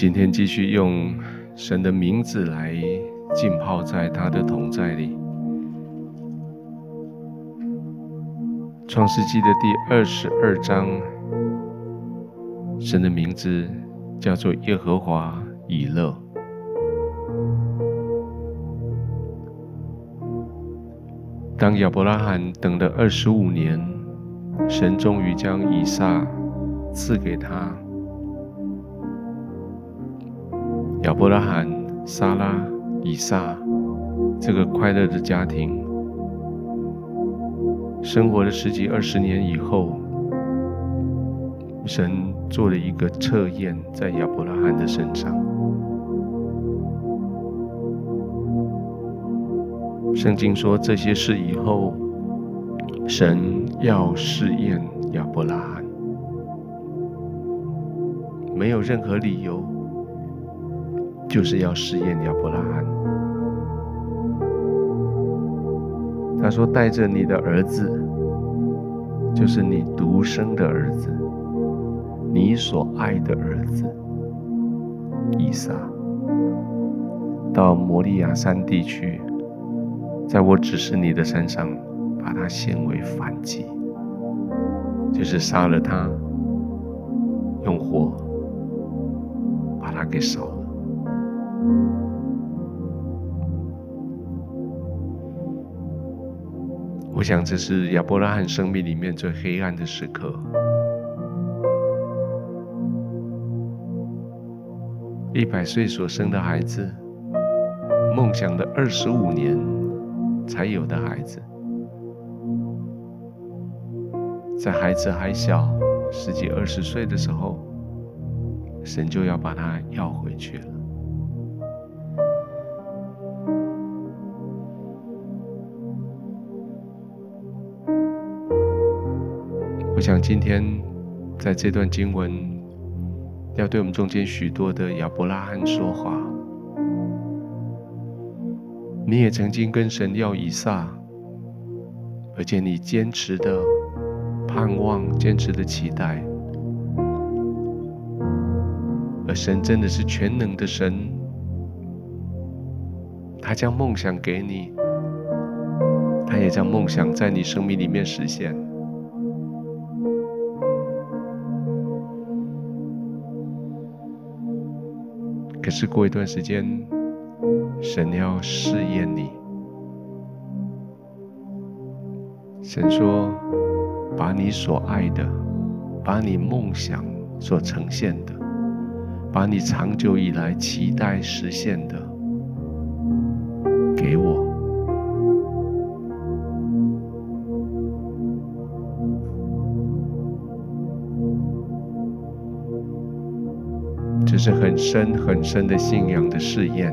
今天继续用神的名字来浸泡在他的同在里。创世纪的第二十二章，神的名字叫做耶和华以勒。当亚伯拉罕等了二十五年，神终于将以撒赐给他。亚伯拉罕、撒拉、以撒这个快乐的家庭，生活了十几二十年以后，神做了一个测验，在亚伯拉罕的身上。圣经说这些事以后，神要试验亚伯拉罕，没有任何理由，就是要试验亚伯拉罕。他说：“带着你的儿子，就是你独生的儿子，你所爱的儿子，以撒，到摩利亚山地去。”在我指示你的山上，把他献为燔祭，就是杀了他，用火把他给烧了。我想这是亚伯拉罕生命里面最黑暗的时刻。一百岁所生的孩子，梦想的二十五年。才有的孩子，在孩子还小，十几二十岁的时候，神就要把他要回去了。我想今天在这段经文，要对我们中间许多的亚伯拉罕说话。你也曾经跟神要以撒，而且你坚持的盼望，坚持的期待，而神真的是全能的神，他将梦想给你，他也将梦想在你生命里面实现。可是过一段时间。神要试验你。神说：“把你所爱的，把你梦想所呈现的，把你长久以来期待实现的，是很深很深的信仰的试验。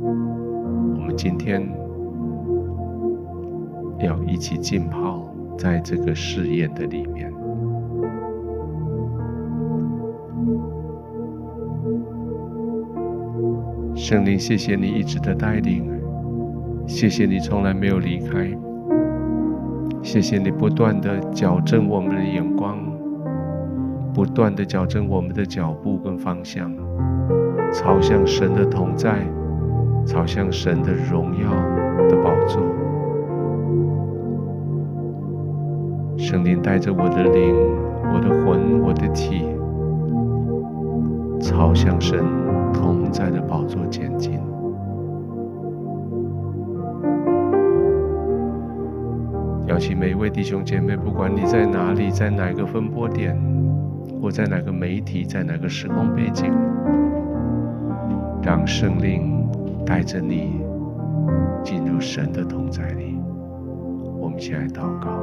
我们今天要一起浸泡在这个试验的里面。圣灵，谢谢你一直的带领，谢谢你从来没有离开，谢谢你不断的矫正我们的眼光，不断的矫正我们的脚步跟方向，朝向神的同在。朝向神的荣耀的宝座，圣灵带着我的灵、我的魂、我的体，朝向神同在的宝座前进。邀请每一位弟兄姐妹，不管你在哪里，在哪个分播点，或在哪个媒体，在哪个时空背景，让圣灵。带着你进入神的同在里，我们一起来祷告。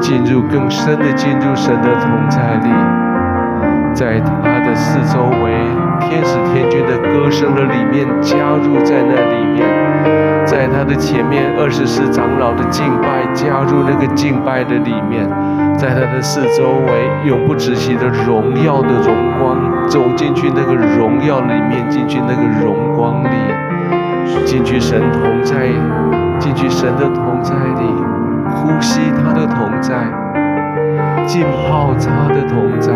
进入更深的进入神的同在里，在他的四周围，天使天军的歌声的里面加入在那里面，在他的前面二十四长老的敬拜加入那个敬拜的里面，在他的四周围永不止息的荣耀的荣光，走进去那个荣耀里面，进去那个荣光里，进去神同在。进去神的同在里，呼吸他的同在，浸泡他的同在，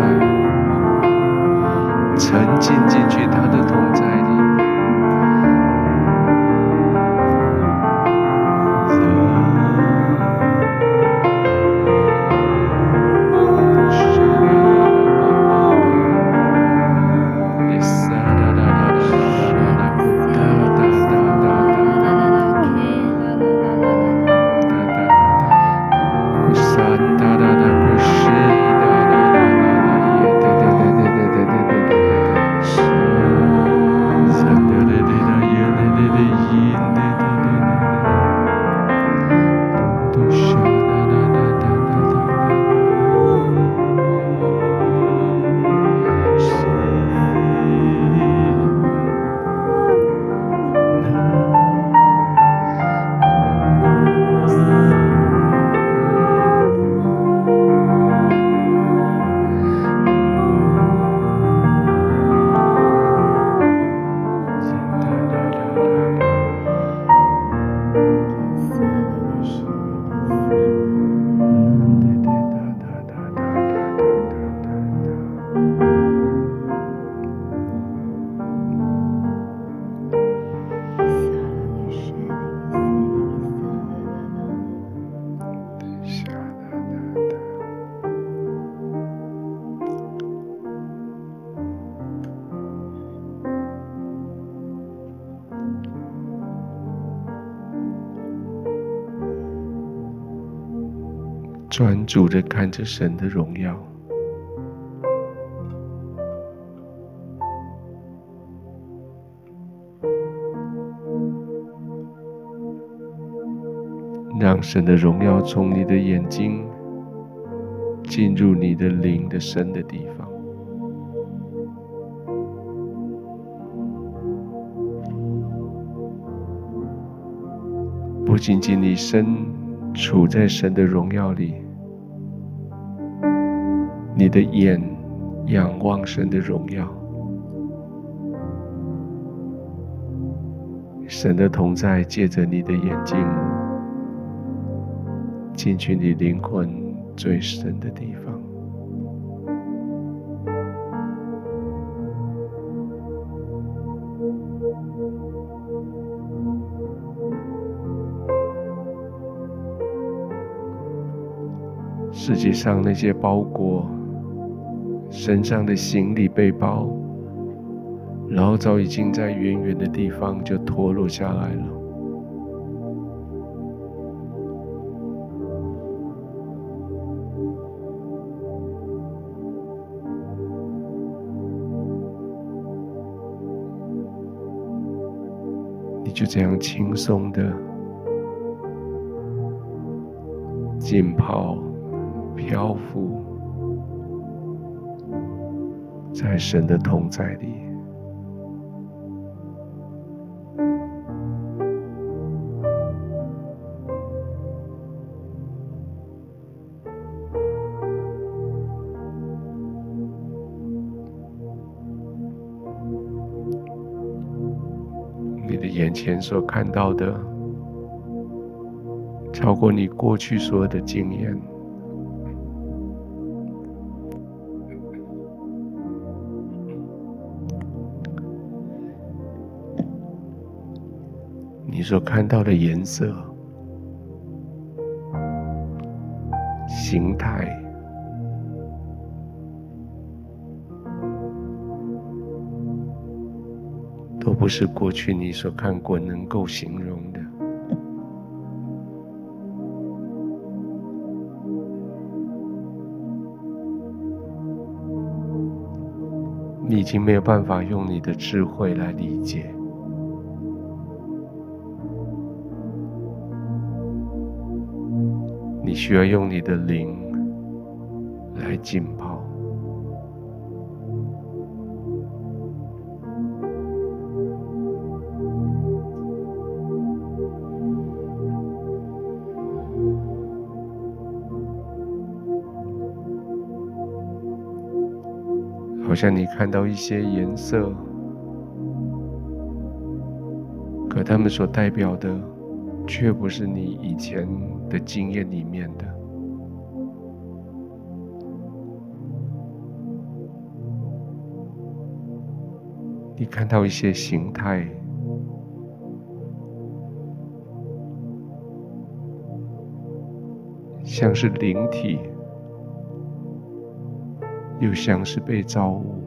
沉浸进去他的同在。专注的看着神的荣耀，让神的荣耀从你的眼睛进入你的灵的深的地方，不仅仅你身处在神的荣耀里。你的眼仰望神的荣耀，神的同在借着你的眼睛进去你灵魂最深的地方。世界上那些包裹。身上的行李背包，然后早已经在远远的地方就脱落下来了。你就这样轻松的浸泡、漂浮。在神的同在里，你的眼前所看到的，超过你过去所有的经验。所看到的颜色、形态，都不是过去你所看过能够形容的。你已经没有办法用你的智慧来理解。需要用你的灵来浸泡，好像你看到一些颜色，可它们所代表的，却不是你以前的经验里面的。你看到一些形态，像是灵体，又像是被造物。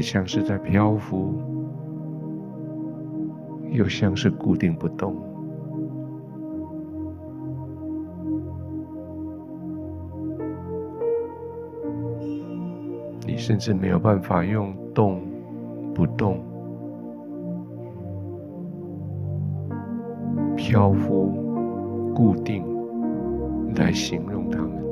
像是在漂浮，又像是固定不动。你甚至没有办法用动不动、漂浮、固定来形容它们。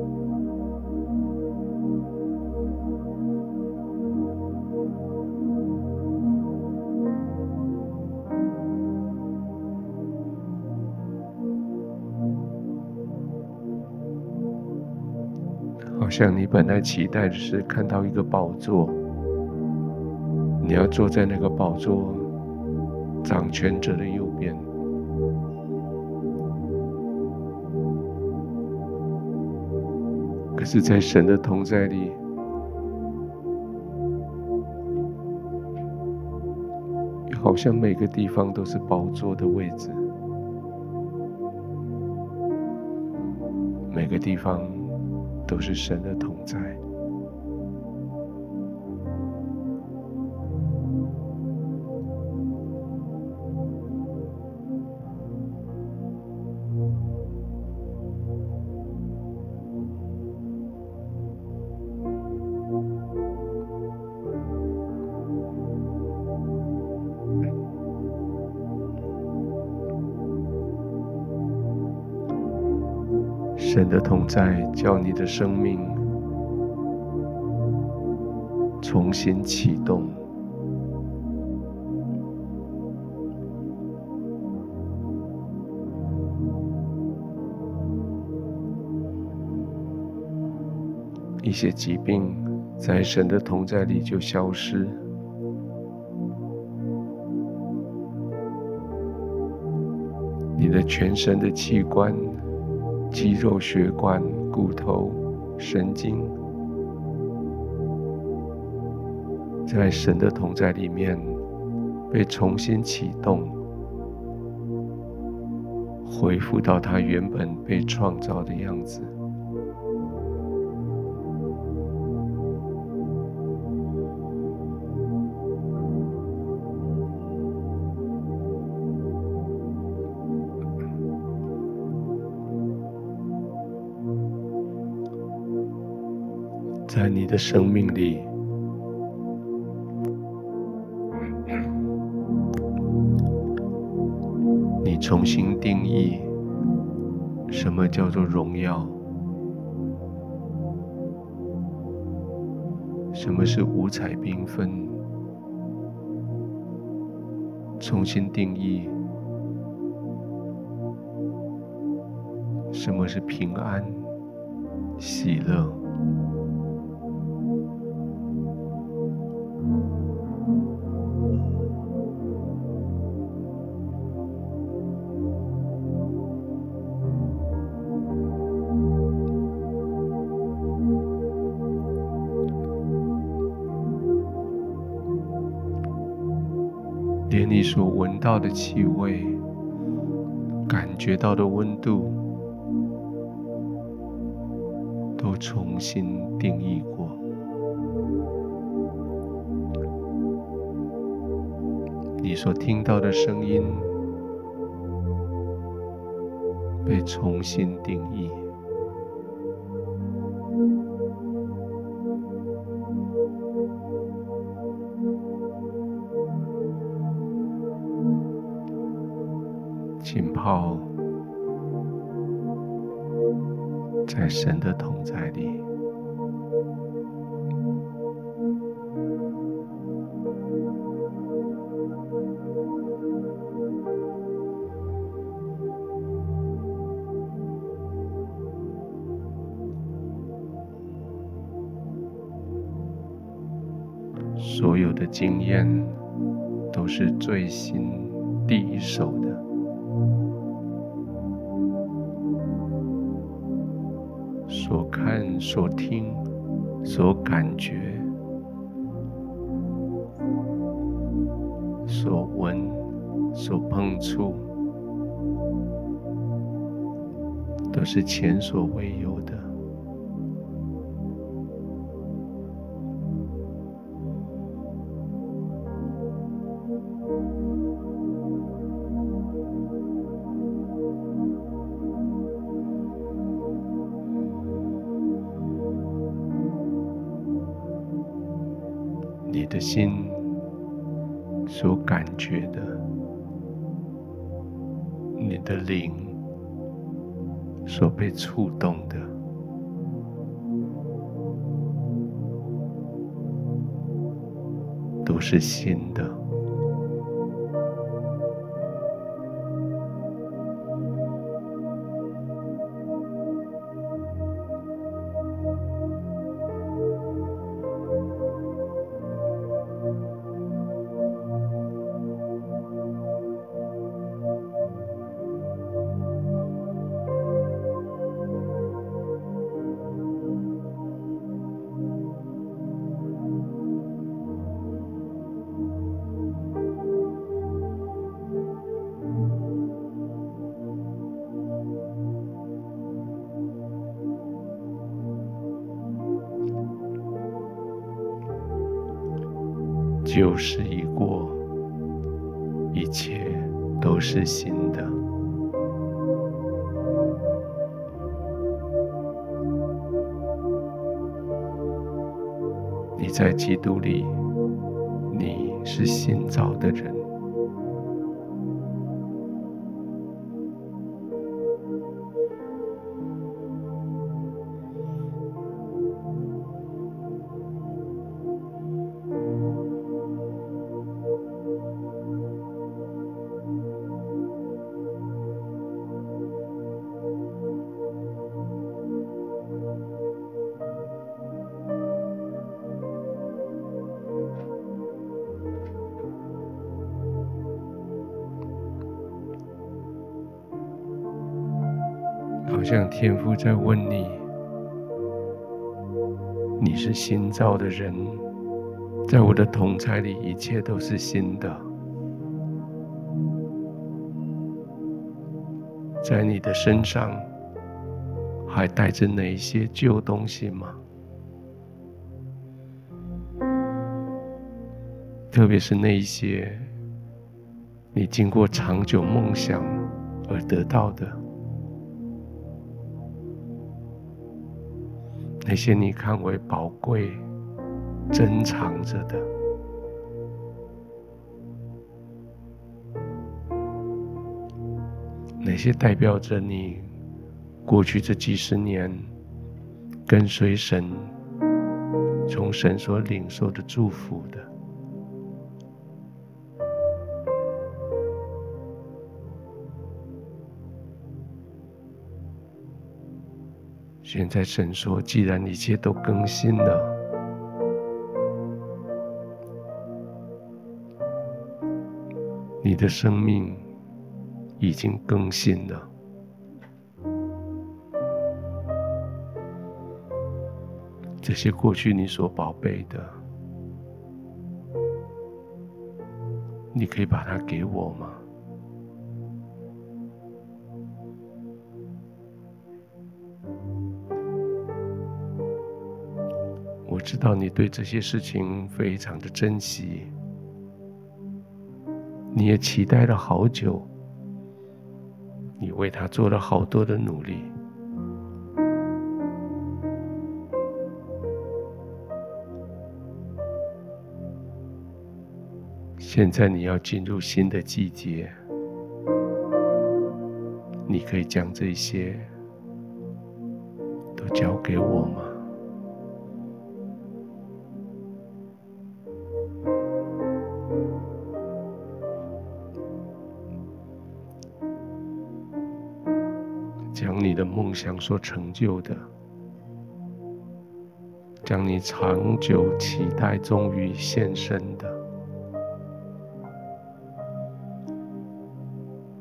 像你本来期待的是看到一个宝座，你要坐在那个宝座掌权者的右边。可是，在神的同在里，好像每个地方都是宝座的位置，每个地方。都是神的同在，神的同在，叫你的生命重新启动。一些疾病在神的同在里就消失，你的全身的器官。肌肉、血管、骨头、神经，在神的同在里面被重新启动，恢复到它原本被创造的样子。在你的生命里，你重新定义什么叫做荣耀，什么是五彩缤纷，重新定义什么是平安、喜乐。到的气味、感觉到的温度，都重新定义过。你所听到的声音，被重新定义。神的同在里。所有的经验都是最新、第一手的。所听、所感觉、所闻、所碰触，都是前所未有的。的心所感觉的，你的灵所被触动的，都是新的。旧事已过，一切都是新的。你在基督里，你是新造的人。像天父在问你：你是新造的人，在我的同在里，一切都是新的。在你的身上还带着哪一些旧东西吗？特别是那一些你经过长久梦想而得到的。那些你看为宝贵、珍藏着的，那些代表着你过去这几十年跟随神、从神所领受的祝福的。现在神说：“既然一切都更新了，你的生命已经更新了。这些过去你所宝贝的，你可以把它给我吗？”知道你对这些事情非常的珍惜，你也期待了好久，你为他做了好多的努力。现在你要进入新的季节，你可以将这些都交给我吗？梦想所成就的，将你长久期待终于现身的，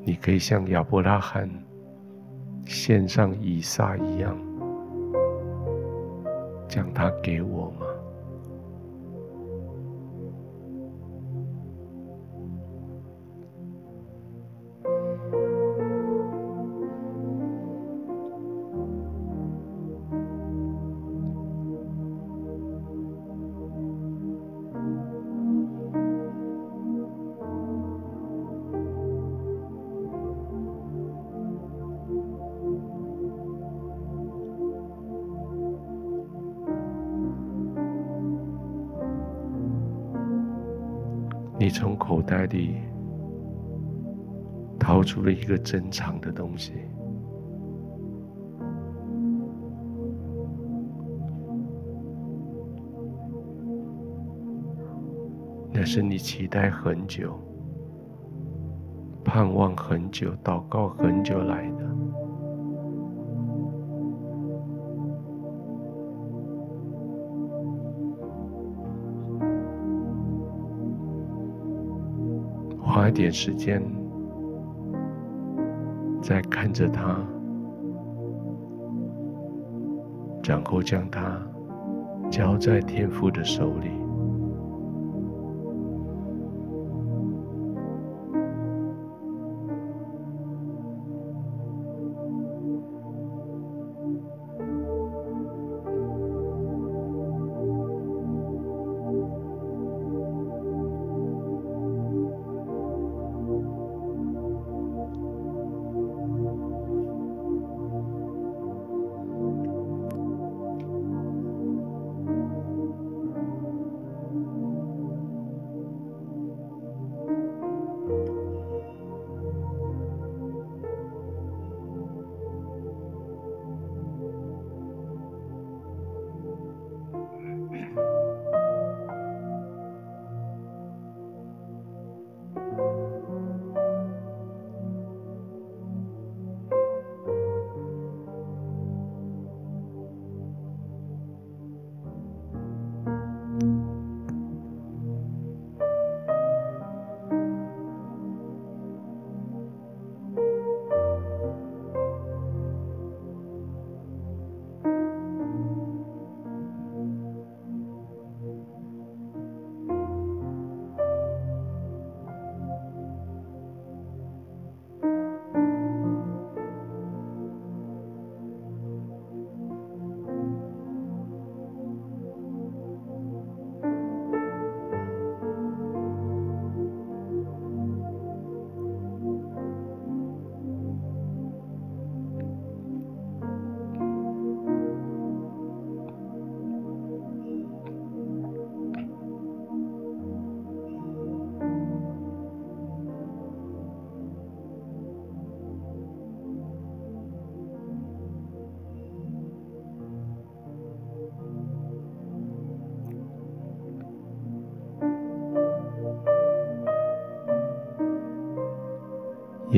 你可以像亚伯拉罕献上以撒一样，将它给我。从口袋里掏出了一个珍藏的东西，那是你期待很久、盼望很久、祷告很久来的。花点时间，在看着它，然后将它交在天父的手里。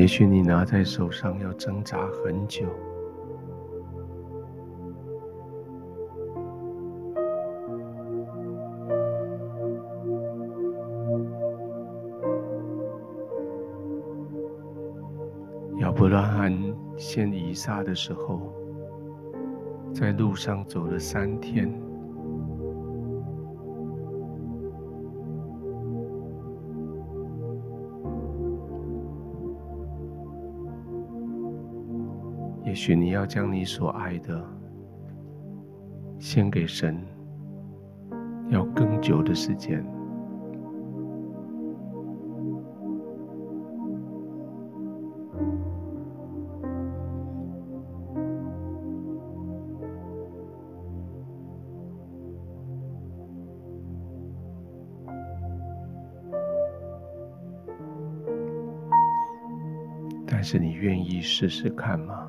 也许你拿在手上要挣扎很久，亚伯拉罕献以撒的时候，在路上走了三天。也许你要将你所爱的献给神，要更久的时间。但是你愿意试试看吗？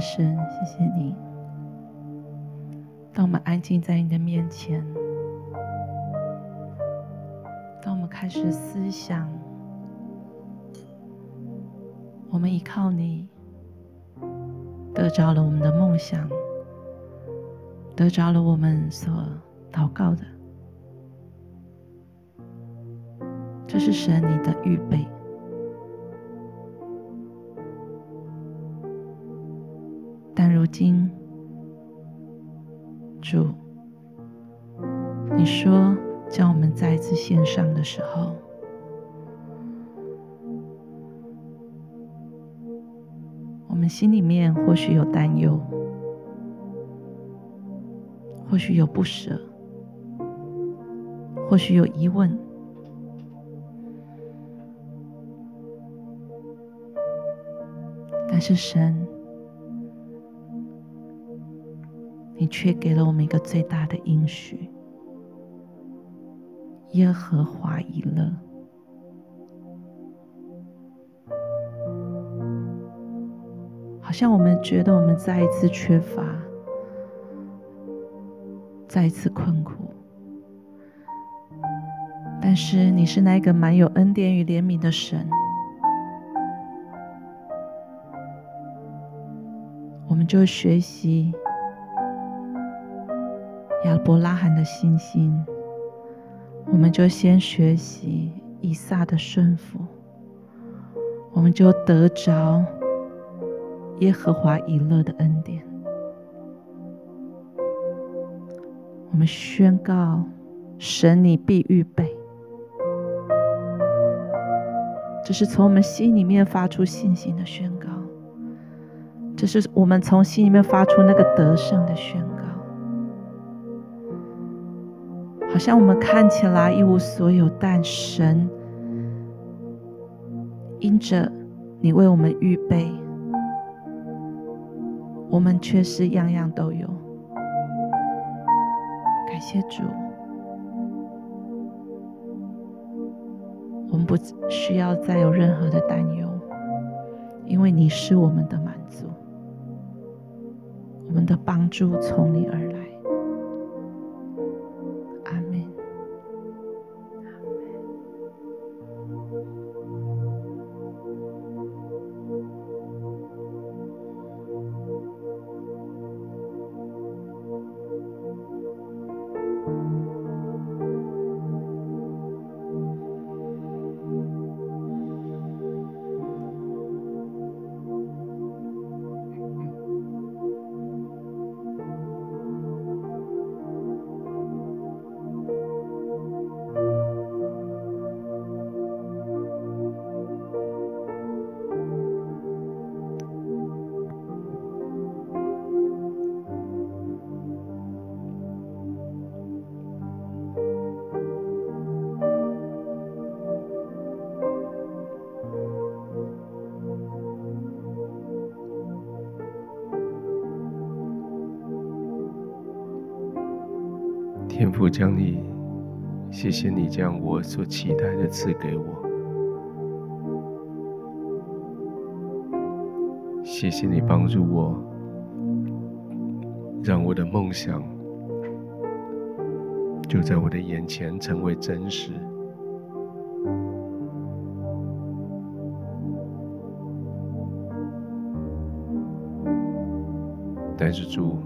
神，谢谢你。当我们安静在你的面前，当我们开始思想，我们依靠你，得着了我们的梦想，得着了我们所祷告的，这是神你的预备。今主，你说叫我们再一次献上的时候，我们心里面或许有担忧，或许有不舍，或许有疑问，但是神。你却给了我们一个最大的应许：耶和华以勒。好像我们觉得我们再一次缺乏，再一次困苦，但是你是那个满有恩典与怜悯的神，我们就学习。亚伯拉罕的信心，我们就先学习以撒的顺服。我们就得着耶和华以勒的恩典。我们宣告，神你必预备。这是从我们心里面发出信心的宣告，这是我们从心里面发出那个得胜的宣。好像我们看起来一无所有，但神因着你为我们预备，我们却是样样都有。感谢主。我们不需要再有任何的担忧，因为你是我们的满足，我们的帮助从你而来天父将你，谢谢你将我所期待的赐给我，谢谢你帮助我，让我的梦想就在我的眼前成为真实。但是主，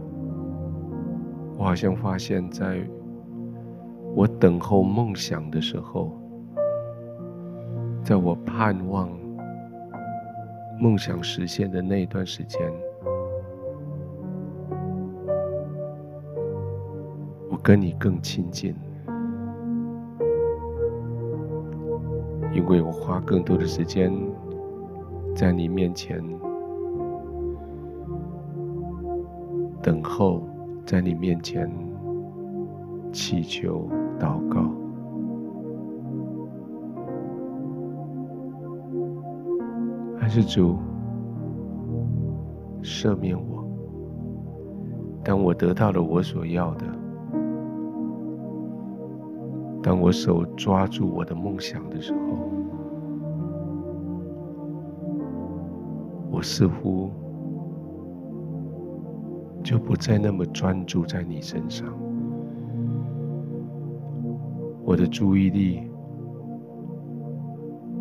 我好像发现，在等候梦想的时候，在我盼望梦想实现的那一段时间，我跟你更亲近，因为我花更多的时间在你面前等候，在你面前祈求。祷告，还是主赦免我。当我得到了我所要的，当我手抓住我的梦想的时候，我似乎就不再那么专注在你身上。我的注意力，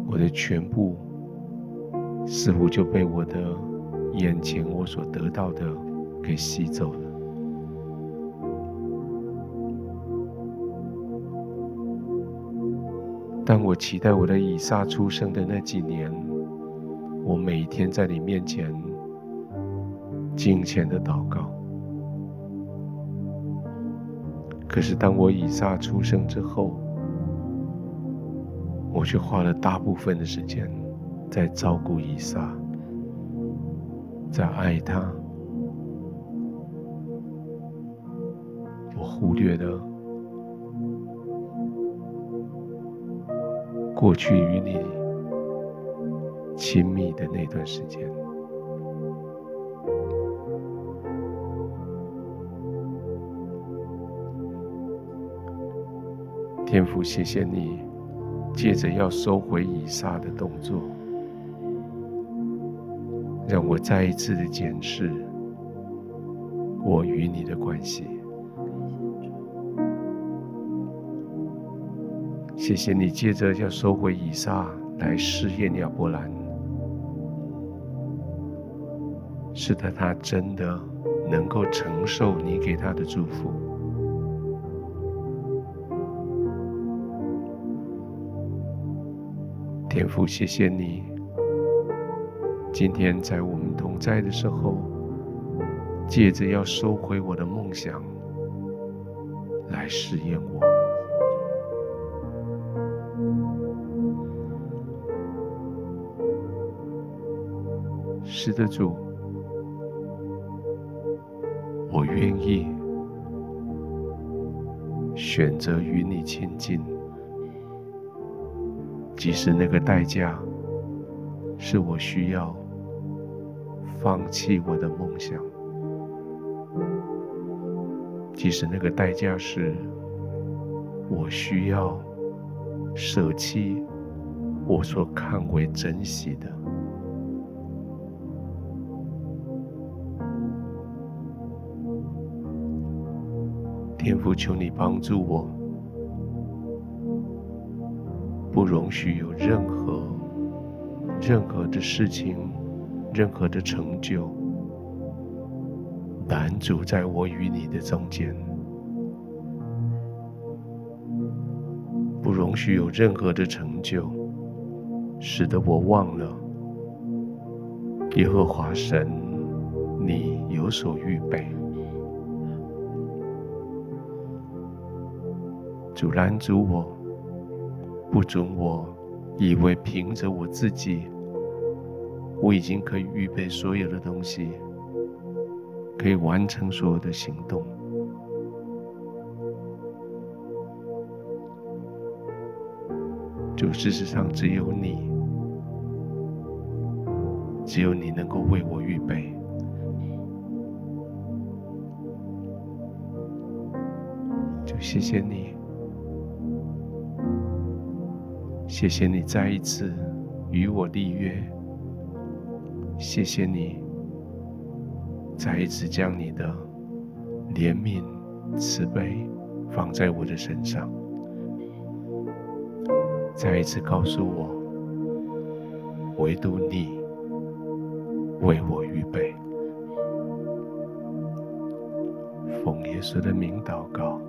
我的全部，似乎就被我的眼前我所得到的给吸走了。当我期待我的以撒出生的那几年，我每天在你面前敬虔的祷告。可是，当我以撒出生之后，我却花了大部分的时间在照顾以撒，在爱他。我忽略了过去与你亲密的那段时间。天父，谢谢你，借着要收回以撒的动作，让我再一次的检视我与你的关系。谢谢你，借着要收回以撒来试验亚伯兰，使得他真的能够承受你给他的祝福。天父，谢谢你，今天在我们同在的时候，借着要收回我的梦想来试验我。是的，主，我愿意选择与你亲近，即使那个代价是我需要放弃我的梦想，即使那个代价是我需要舍弃我所看为珍惜的。天父，求你帮助我，不容许有任何、任何的事情、任何的成就拦阻在我与你的中间，不容许有任何的成就使得我忘了耶和华神，你有所预备。阻拦阻我，不准我以为凭着我自己，我已经可以预备所有的东西，可以完成所有的行动。就事实上，只有你，只有你能够为我预备。就谢谢你。谢谢你再一次与我立约，谢谢你再一次将你的怜悯、慈悲放在我的身上，再一次告诉我，唯独你为我预备。奉耶稣的名祷告。